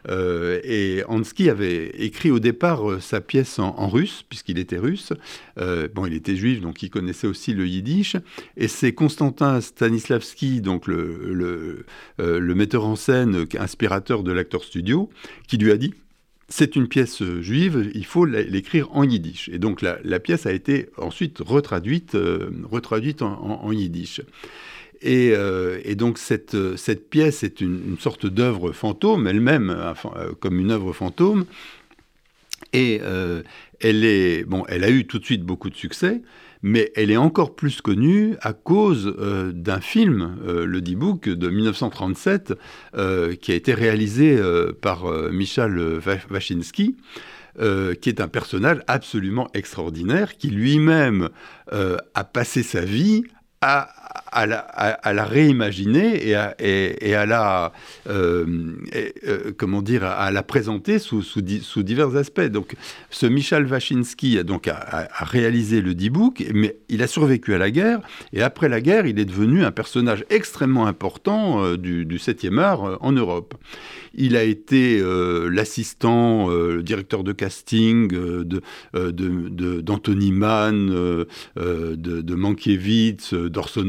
et Ansky avait écrit au départ sa pièce en, russe, puisqu'il était russe. bon, il était juif, donc il connaissait aussi le yiddish. Et c'est Constantin Stanislavski, donc le, le, le metteur en scène, inspirateur de l'acteur studio, qui lui a dit c'est une pièce euh, juive, il faut l'écrire en yiddish. Et donc la, pièce a été ensuite retraduite, euh, retraduite en, yiddish. Euh, et, donc cette, cette pièce est une, sorte d'œuvre fantôme elle-même, comme une œuvre fantôme. Et elle, est, bon, elle a eu tout de suite beaucoup de succès, mais elle est encore plus connue à cause euh, d'un film, euh, le D-Book de 1937, euh, qui a été réalisé par Michal Wachinski. qui est un personnage absolument extraordinaire, qui lui-même a passé sa vie à, à, la, réimaginer et à, la, euh, euh, comment dire, à la présenter sous, divers aspects. Donc, ce Michel Wachinski a donc réalisé le D-Book, mais il a survécu à la guerre, et après la guerre, il est devenu un personnage extrêmement important euh, du, du 7e art en Europe. Il a été l'assistant, le directeur de casting de, d'Anthony Mann, de, de Mankiewicz, d'Orson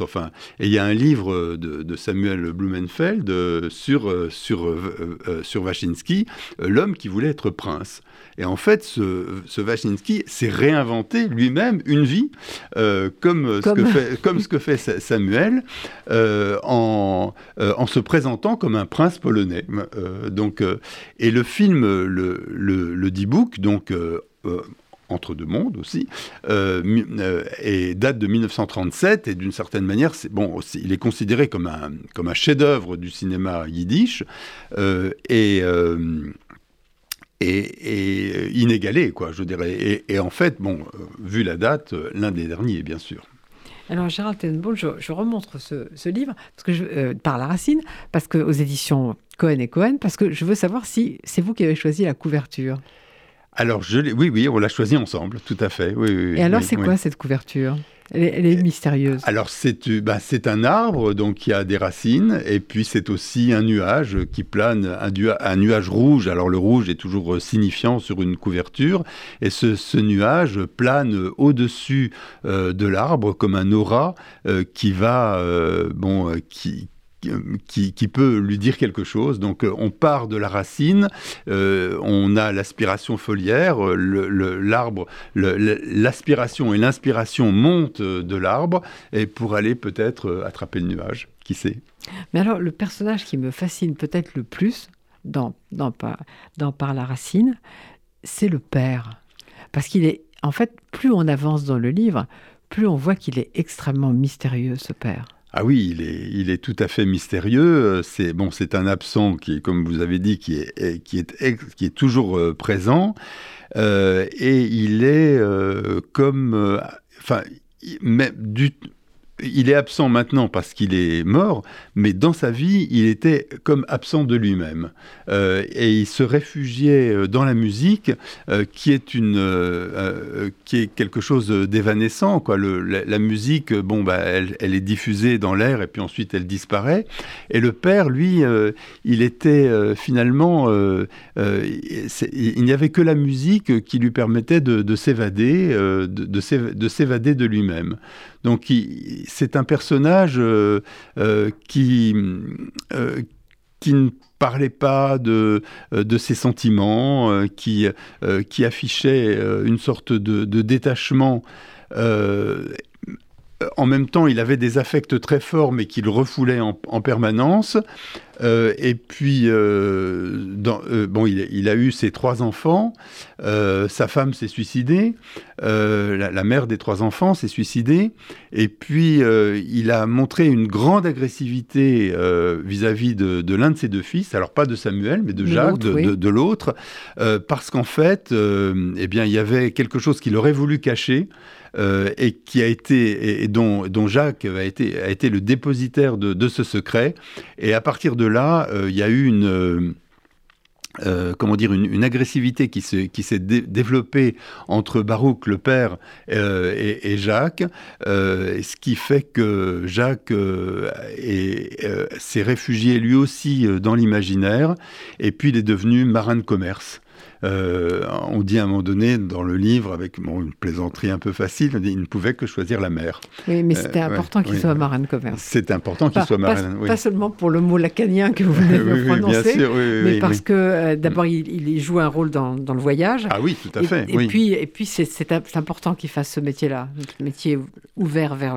Enfin, et il y a un livre de, Samuel Blumenfeld euh, sur, euh, sur, euh, sur Waczynski, L'homme qui voulait être prince. Et en fait, ce, ce s'est réinventé lui-même une vie, comme, Ce que fait, comme ce que fait Samuel, en, en se présentant comme un prince polonais. donc, et le film, le, le, le D-Book, donc entre deux mondes aussi, euh, euh, et date de 1937, et d'une certaine manière, c'est, bon, il est considéré comme un, comme un chef-d'œuvre du cinéma yiddish, euh, et, et, inégalé, quoi, je dirais. Et, en fait, bon, vu la date, l'un des derniers, bien sûr. Alors Gérald Tenenbaum, je, je remontre ce, livre parce que je, par la racine, parce que aux éditions Cohen et Cohen, parce que je veux savoir si c'est vous qui avez choisi la couverture. Alors, je oui, oui, on l'a choisi ensemble, tout à fait. Oui, Et alors, c'est quoi cette couverture? Elle est, mystérieuse. Alors c'est bah, c'est un arbre donc qui a des racines et puis c'est aussi un nuage qui plane, un, un, nuage rouge. Alors le rouge est toujours signifiant sur une couverture et ce, ce nuage plane au-dessus euh, de l'arbre comme un aura euh, qui va euh, bon qui qui, peut lui dire quelque chose. Donc euh, on part de la racine, euh, on a l'aspiration foliaire, l'arbre, l'aspiration et l'inspiration montent de l'arbre et pour aller peut-être euh, attraper le nuage, qui sait? Mais alors le personnage qui me fascine peut-être le plus dans, dans Par la racine, c'est le père. Parce qu'il est, en fait, plus on avance dans le livre, plus on voit qu'il est extrêmement mystérieux, ce père. Ah oui, il est, il est tout à fait mystérieux. C'est bon, c'est un absent qui, comme vous avez dit, qui est, qui est, qui est toujours euh, présent. Euh, et il est euh, comme, enfin, du, il est absent maintenant parce qu'il est mort, mais dans sa vie, il était comme absent de lui-même. Euh, et il se réfugiait euh, dans la musique, euh, qui, est une, qui est quelque chose d'évanescent. Quoi. la, musique, bon, bah, elle, est diffusée dans l'air et puis ensuite elle disparaît. Et le père, lui, il était finalement... il n'y avait que la musique qui lui permettait de, s'évader, de, de s'évader de lui-même. Donc c'est un personnage euh, euh, qui, euh, qui ne parlait pas de, ses sentiments, qui, affichait une sorte de détachement en même temps, il avait des affects très forts, mais qu'il refoulait en, permanence. Euh, et puis, euh, euh, bon, il, a eu ses trois enfants. sa femme s'est suicidée. La, mère des trois enfants s'est suicidée. Et puis, il a montré une grande agressivité vis-à-vis de, l'un de ses deux fils. Alors, pas de Samuel, mais de Jacques, de, l'autre. parce qu'en fait, eh bien, il y avait quelque chose qu'il aurait voulu cacher. Euh, et qui a été et, dont, Jacques a été, le dépositaire de, ce secret. Et à partir de là, euh, il y a eu une euh, comment dire, une, agressivité qui s'est développée entre Baruch, le père, et, Jacques, ce qui fait que Jacques s'est réfugié lui aussi dans l'imaginaire, et puis il est devenu marin de commerce. Euh, on dit à un moment donné dans le livre, avec une plaisanterie un peu facile, il ne pouvait que choisir la mer. Oui, mais c'était euh, important qu'il soit marin de commerce. C'est important qu'il soit marin. Pas, pas, seulement pour le mot lacanien que vous venez de prononcer, mais parce que euh, d'abord il, joue un rôle dans, le voyage. Ah oui, tout à fait. Et, puis, et puis c'est important qu'il fasse ce métier-là, métier ouvert vers.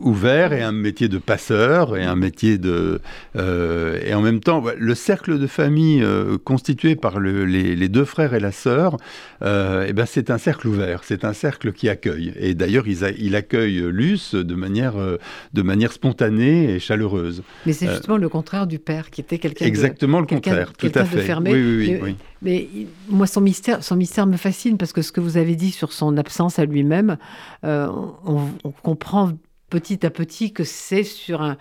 ouvert et un métier de passeur et un métier de et en même temps le cercle de famille constitué par les, les deux frères et la sœur, euh, eh ben c'est un cercle ouvert, c'est un cercle qui accueille. Et d'ailleurs, il, il, accueille Luce de manière, euh, de manière spontanée et chaleureuse. Mais c'est euh, justement le contraire du père, qui était quelqu'un Exactement le contraire, tout à fait. fermé. Oui, oui, oui, mais, moi, son mystère, son mystère me fascine parce que ce que vous avez dit sur son absence à lui-même, on, comprend petit à petit que c'est sur un,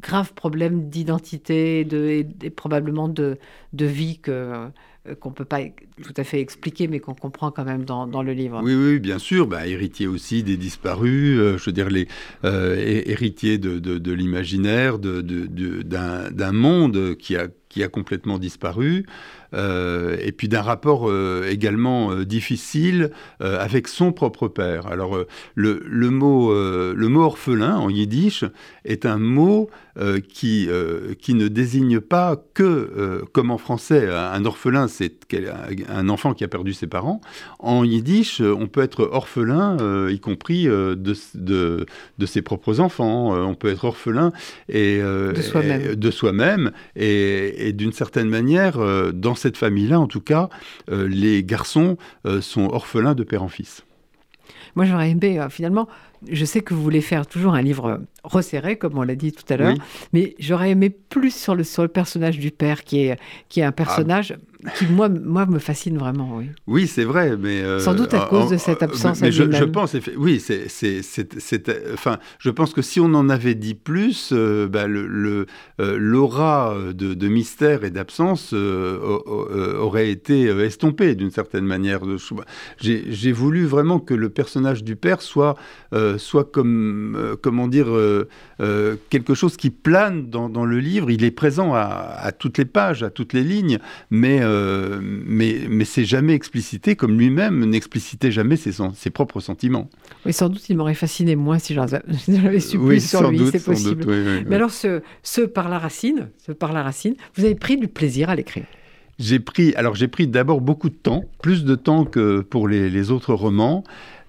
grave problème d'identité et, et, probablement de, de vie que qu'on ne peut pas tout à fait expliquer, mais qu'on comprend quand même dans, dans, le livre. Oui, oui, bien sûr. Bah, héritier aussi des disparus, euh, je veux dire, les euh, héritiers de, de, de l'imaginaire, d'un de, monde qui a, qui a complètement disparu. Euh, et puis d'un rapport euh, également euh, difficile avec son propre père. Alors le, le, mot, le mot orphelin en yiddish est un mot qui, qui ne désigne pas que, comme en français, un orphelin, c'est un enfant qui a perdu ses parents. En yiddish, on peut être orphelin, y compris de, de, de, ses propres enfants. on peut être orphelin et, de soi-même. et, et d'une certaine manière, dans cette famille-là, en tout cas, euh, les garçons euh, sont orphelins de père en fils. Moi, j'aurais aimé, euh, finalement, je sais que vous voulez faire toujours un livre resserré, comme on l'a dit tout à l'heure, mais j'aurais aimé plus sur le, sur le personnage du père, qui est, qui est un personnage qui, moi, moi, me fascine vraiment. Oui, oui c'est vrai, mais... Euh, Sans doute à cause de cette absence mais, je, je, pense, oui, c'est, enfin, je pense que si on en avait dit plus, euh, bah, le, euh, l'aura de, de, mystère et d'absence aurait été estompée d'une certaine manière. J'ai, voulu vraiment que le personnage du père soit euh, soit comme, euh, comment dire, euh, quelque chose qui plane dans, le livre. Il est présent à, toutes les pages, à toutes les lignes, mais, mais, mais c'est jamais explicité, comme lui-même n'explicitait jamais ses, ses propres sentiments. Oui, sans doute, il m'aurait fasciné moins si j'avais su plus sur lui, c'est possible. mais alors, ce, ce par la racine, ce par la racine, vous avez pris du plaisir à l'écrire j'ai pris, alors j'ai pris d'abord beaucoup de temps, plus de temps que pour les autres romans.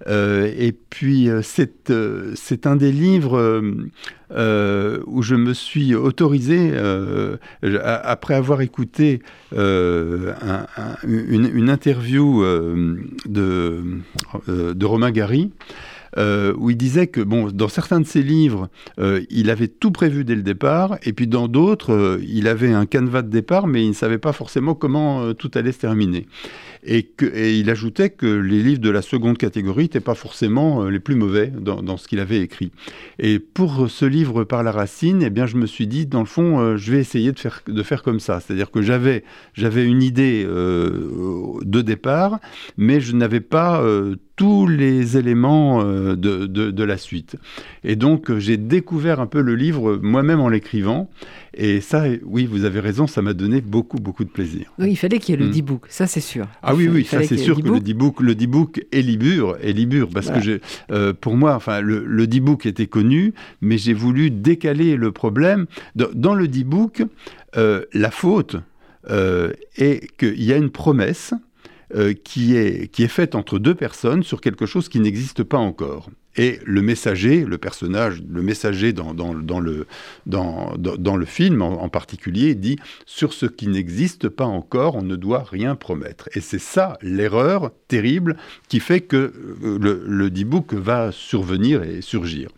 Euh, et puis, euh, euh, c'est un des livres où je me suis autorisé, après avoir écouté une, interview de, de Romain Gary, où il disait que bon, dans certains de ses livres, il avait tout prévu dès le départ, et puis dans d'autres, il avait un canevas de départ, mais il ne savait pas forcément comment tout allait se terminer. Et, il ajoutait que les livres de la seconde catégorie n'étaient pas forcément euh, les plus mauvais dans, ce qu'il avait écrit. Et pour ce livre par la racine, eh bien, je me suis dit, dans le fond, euh, je vais essayer de faire, comme ça. C'est-à-dire que j'avais, une idée euh, de départ, mais je n'avais pas tous les éléments de, de, la suite. Et donc, j'ai découvert un peu le livre moi-même en l'écrivant. Et ça, oui, vous avez raison, ça m'a donné beaucoup, beaucoup de plaisir. Oui, il fallait qu'il y ait le mm. D-Book, ça c'est sûr. Ah oui, oui, ça c'est sûr que le D-Book, le D-Book est Libur, est Libur, parce que euh, pour moi, enfin, le, le D-Book était connu, mais j'ai voulu décaler le problème. Dans, le D-Book, euh, la faute euh, est qu'il y a une promesse qui, est, qui est faite entre deux personnes sur quelque chose qui n'existe pas encore. Et le messager, le personnage, le messager dans, le film en, particulier, dit sur ce qui n'existe pas encore, on ne doit rien promettre. Et c'est ça l'erreur terrible qui fait que euh, le, le D-Book va survenir et surgir.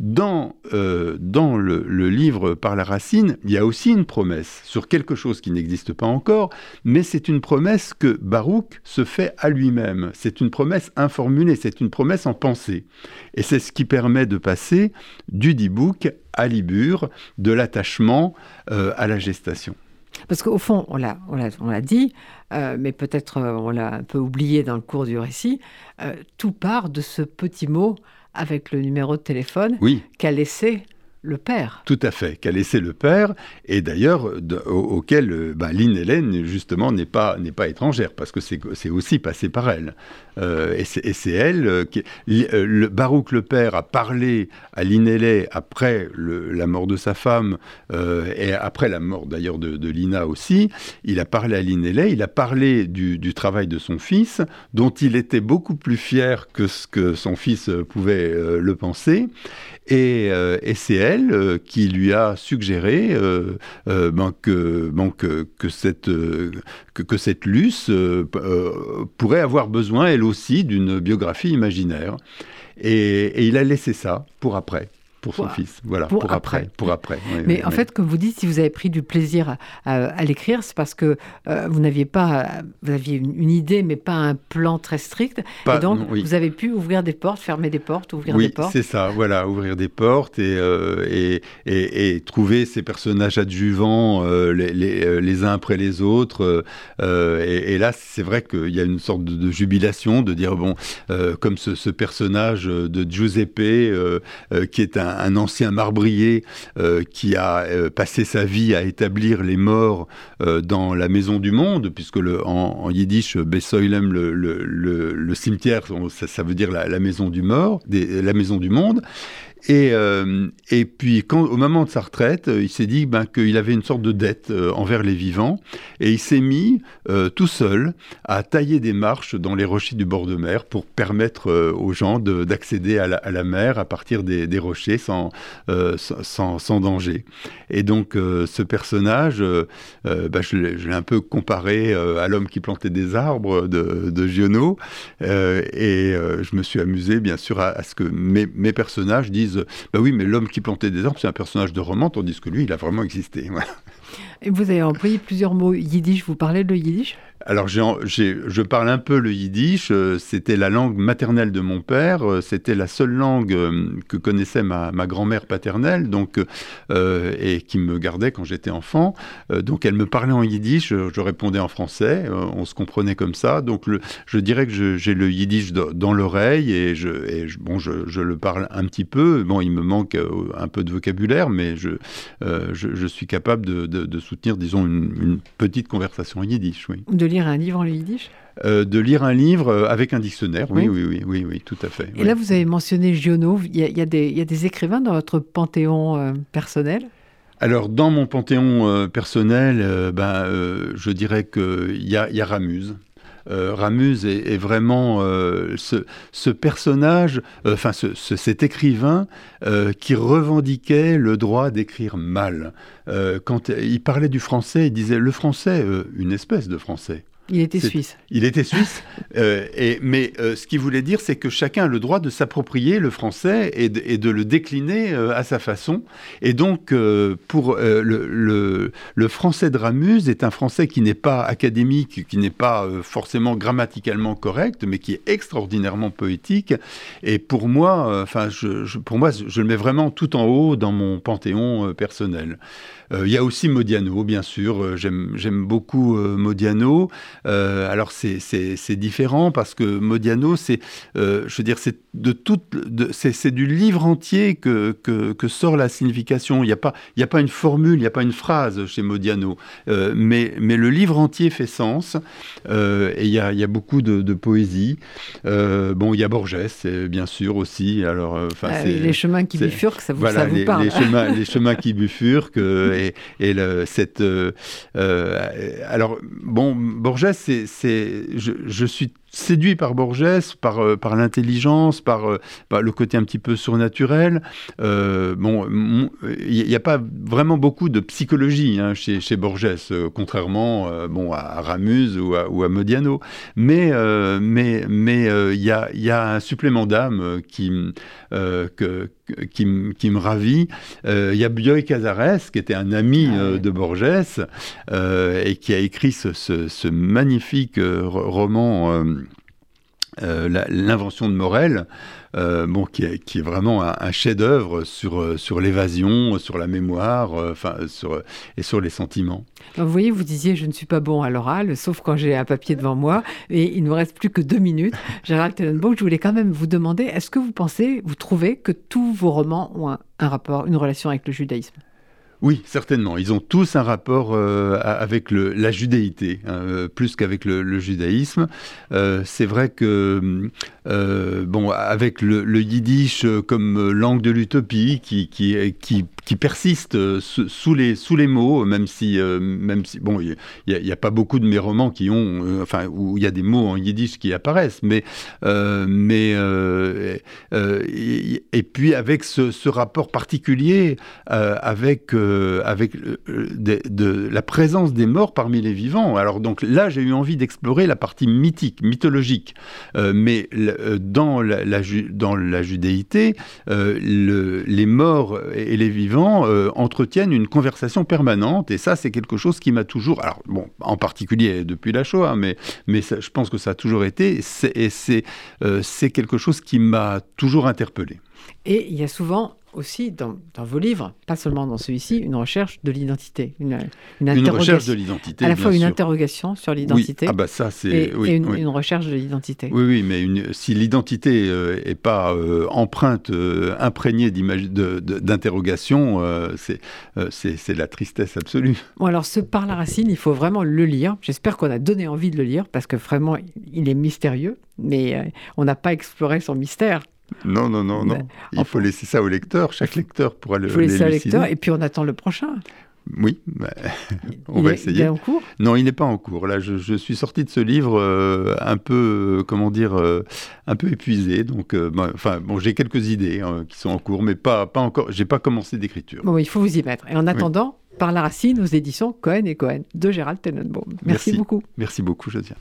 Dans, euh, le, livre Par la racine, il y a aussi une promesse sur quelque chose qui n'existe pas encore, mais c'est une promesse que Baruch se fait à lui-même. C'est une promesse informulée, c'est une promesse en pensée. Et c'est ce qui permet de passer du dibouk à l'ibur, de l'attachement euh, à la gestation. Parce qu'au fond, on l'a, on dit, euh, mais peut-être on l'a un peu oublié dans le cours du récit, tout part de ce petit mot avec le numéro de téléphone qu'a laissé le père. Tout à fait, qu'a laissé le père, et d'ailleurs auquel bah, Lynn Hélène, justement, n'est pas, n'est pas étrangère, parce que c'est aussi passé par elle. Euh, et c'est elle euh, qui... Le, Baruch le père a parlé à Hélène après la mort de sa femme, et après la mort d'ailleurs de, Lina aussi, il a parlé à Hélène, il a parlé du, travail de son fils, dont il était beaucoup plus fier que ce que son fils pouvait le penser, euh, et, c'est elle euh, qui lui a suggéré euh, ben, que, que, cette, que, cette Luce pourrait avoir besoin, elle aussi, d'une biographie imaginaire. Et, il a laissé ça pour après. Pour son fils. Voilà, pour, après. Pour après. Mais en fait, comme vous dites, si vous avez pris du plaisir à, l'écrire, c'est parce que euh, vous n'aviez pas, vous aviez une, idée, mais pas un plan très strict. et donc, vous avez pu ouvrir des portes, fermer des portes, ouvrir des portes. Oui, c'est ça. Voilà, ouvrir des portes et, euh, et, et, trouver ces personnages adjuvants euh, les, les, les, uns après les autres. et, là, c'est vrai qu'il y a une sorte de, jubilation de dire bon, comme ce, ce, personnage de Giuseppe qui est un un, ancien marbrier euh, qui a euh, passé sa vie à établir les morts euh, dans la maison du monde, puisque en, yiddish, Bessoilem, le, le, cimetière, ça, veut dire la, maison du mort, la maison du monde. Et, euh, et puis, au moment de sa retraite, euh, il s'est dit ben, qu'il avait une sorte de dette euh, envers les vivants, et il s'est mis tout seul à tailler des marches dans les rochers du bord de mer pour permettre aux gens d'accéder à, la mer à partir des, rochers sans, danger. Et donc, ce personnage, ben, je l'ai un peu comparé à l'homme qui plantait des arbres de, de Giono, et je me suis amusé, bien sûr, à, ce que mes personnages disent bah oui, mais l'homme qui plantait des arbres, c'est un personnage de roman, tandis que lui, il a vraiment existé. Vous avez employé plusieurs mots yiddish. Vous parlez le yiddish? Alors, je parle un peu le yiddish. Euh, c'était la langue maternelle de mon père. Euh, c'était la seule langue euh, que connaissait ma, grand-mère paternelle, donc et qui me gardait quand j'étais enfant. donc, elle me parlait en yiddish. Je, répondais en français. on se comprenait comme ça. Donc, je dirais que j'ai le yiddish dans l'oreille et, je, bon, je, le parle un petit peu. Bon, il me manque un peu de vocabulaire, mais je, suis capable de, soutenir, disons, une, petite conversation en yiddish. Oui lire un livre en yiddish euh, de lire un livre euh, avec un dictionnaire, oui, oui, oui, oui, oui, tout à fait. Et là, vous avez mentionné Giono. Il y a, des, écrivains dans votre panthéon euh, personnel? Alors, dans mon panthéon personnel, ben, je dirais qu'il y a, y a Ramuse. Ramuse est, vraiment ce, personnage, enfin cet écrivain qui revendiquait le droit d'écrire mal. quand il parlait du français, il disait le français, une espèce de français. Il était suisse. Il était suisse, euh, et, mais euh, ce qu'il voulait dire, c'est que chacun a le droit de s'approprier le français et de, le décliner euh, à sa façon. Et donc, pour le, le, français de Ramuse est un français qui n'est pas académique, qui n'est pas forcément grammaticalement correct, mais qui est extraordinairement poétique. Et pour moi, enfin, je, pour moi, je le mets vraiment tout en haut dans mon panthéon personnel. Il y a aussi Modiano, bien sûr. J'aime beaucoup Modiano. Euh, alors c'est différent parce que Modiano, c'est, euh, je veux dire, c'est de toute, c'est du livre entier que, que, sort la signification. Il n'y a pas, il a pas une formule, il n'y a pas une phrase chez Modiano, euh, mais mais le livre entier fait sens et il y a, y a beaucoup de, poésie. bon, il y a Borges, bien sûr aussi. Alors, enfin, ah les chemins qui bifurquent, ça vous, ça vous les, parle. Les chemins, les chemins qui bifurquent et, le, cette. alors bon, Borges c'est, je, suis séduit par Borges, par, euh, par l'intelligence, euh, par, le côté un petit peu surnaturel. Euh, bon, il n'y a pas vraiment beaucoup de psychologie hein, chez, chez, Borges, contrairement bon, à Ramuse ou à, ou à Modiano. Mais mais mais il y, a, y a un supplément d'âme qui, que, qui, qui, me ravit. Il y a Bioy Casares, qui était un ami ah de Borges et qui a écrit ce, ce, ce magnifique roman euh, l'invention de Morel, euh, bon, qui est, qui, est, vraiment un, chef-d'œuvre sur, euh, sur l'évasion, sur la mémoire, enfin, sur, et sur les sentiments. vous voyez, vous disiez, je ne suis pas bon à l'oral, sauf quand j'ai un papier devant moi, et il ne nous reste plus que deux minutes. Gérald Tenenbaum, je voulais quand même vous demander, est-ce que vous pensez, vous trouvez que tous vos romans ont un rapport, une relation avec le judaïsme? Oui, certainement. Ils ont tous un rapport euh, avec la judéité, hein, euh, plus qu'avec le, judaïsme. Euh, c'est vrai que, bon, avec le, yiddish comme langue de l'utopie qui, qui, qui, qui persiste sous, les, sous les mots, même si, même si bon, il n'y a, pas beaucoup de mes romans qui ont, enfin, où il y a des mots en yiddish qui apparaissent, mais, mais et puis avec ce, ce rapport particulier avec euh, avec de, la présence des morts parmi les vivants. Alors donc là, j'ai eu envie d'explorer la partie mythique, mythologique. mais dans la, la judéité, les morts et les vivants entretiennent une conversation permanente. Et ça, c'est quelque chose qui m'a toujours, alors bon, en particulier depuis la Shoah, mais je pense que ça a toujours été, et c'est quelque chose qui m'a toujours interpellé. Et il y a souvent aussi dans, vos livres, pas seulement dans celui-ci, une recherche de l'identité. Une, une, recherche de l'identité. À la fois une interrogation sur l'identité. Ah bah ça, c'est, et, et une, recherche de l'identité. Oui, oui, mais si l'identité n'est euh, pas euh, empreinte, euh, imprégnée d'interrogation, c'est, c'est, la tristesse absolue. Bon, alors ce Par la racine, il faut vraiment le lire. J'espère qu'on a donné envie de le lire parce que vraiment, il est mystérieux, mais on n'a pas exploré son mystère. Non, non, non, non. Il faut laisser ça au lecteur. Chaque lecteur pourra le. Il faut laisser au lecteur et puis on attend le prochain. Oui, on va essayer. Il est en cours? Non, il n'est pas en cours. Là, je, suis sorti de ce livre euh, un peu, euh, comment dire, euh, un peu épuisé. Donc, bah, enfin, bon, j'ai quelques idées hein, qui sont en cours, mais pas, pas encore. J'ai pas commencé d'écriture. Bon, il faut vous y mettre. Et en attendant, par la racine aux éditions Cohen et Cohen de Gérald Tenenbaum. Merci, Merci beaucoup. Merci beaucoup, Josiane.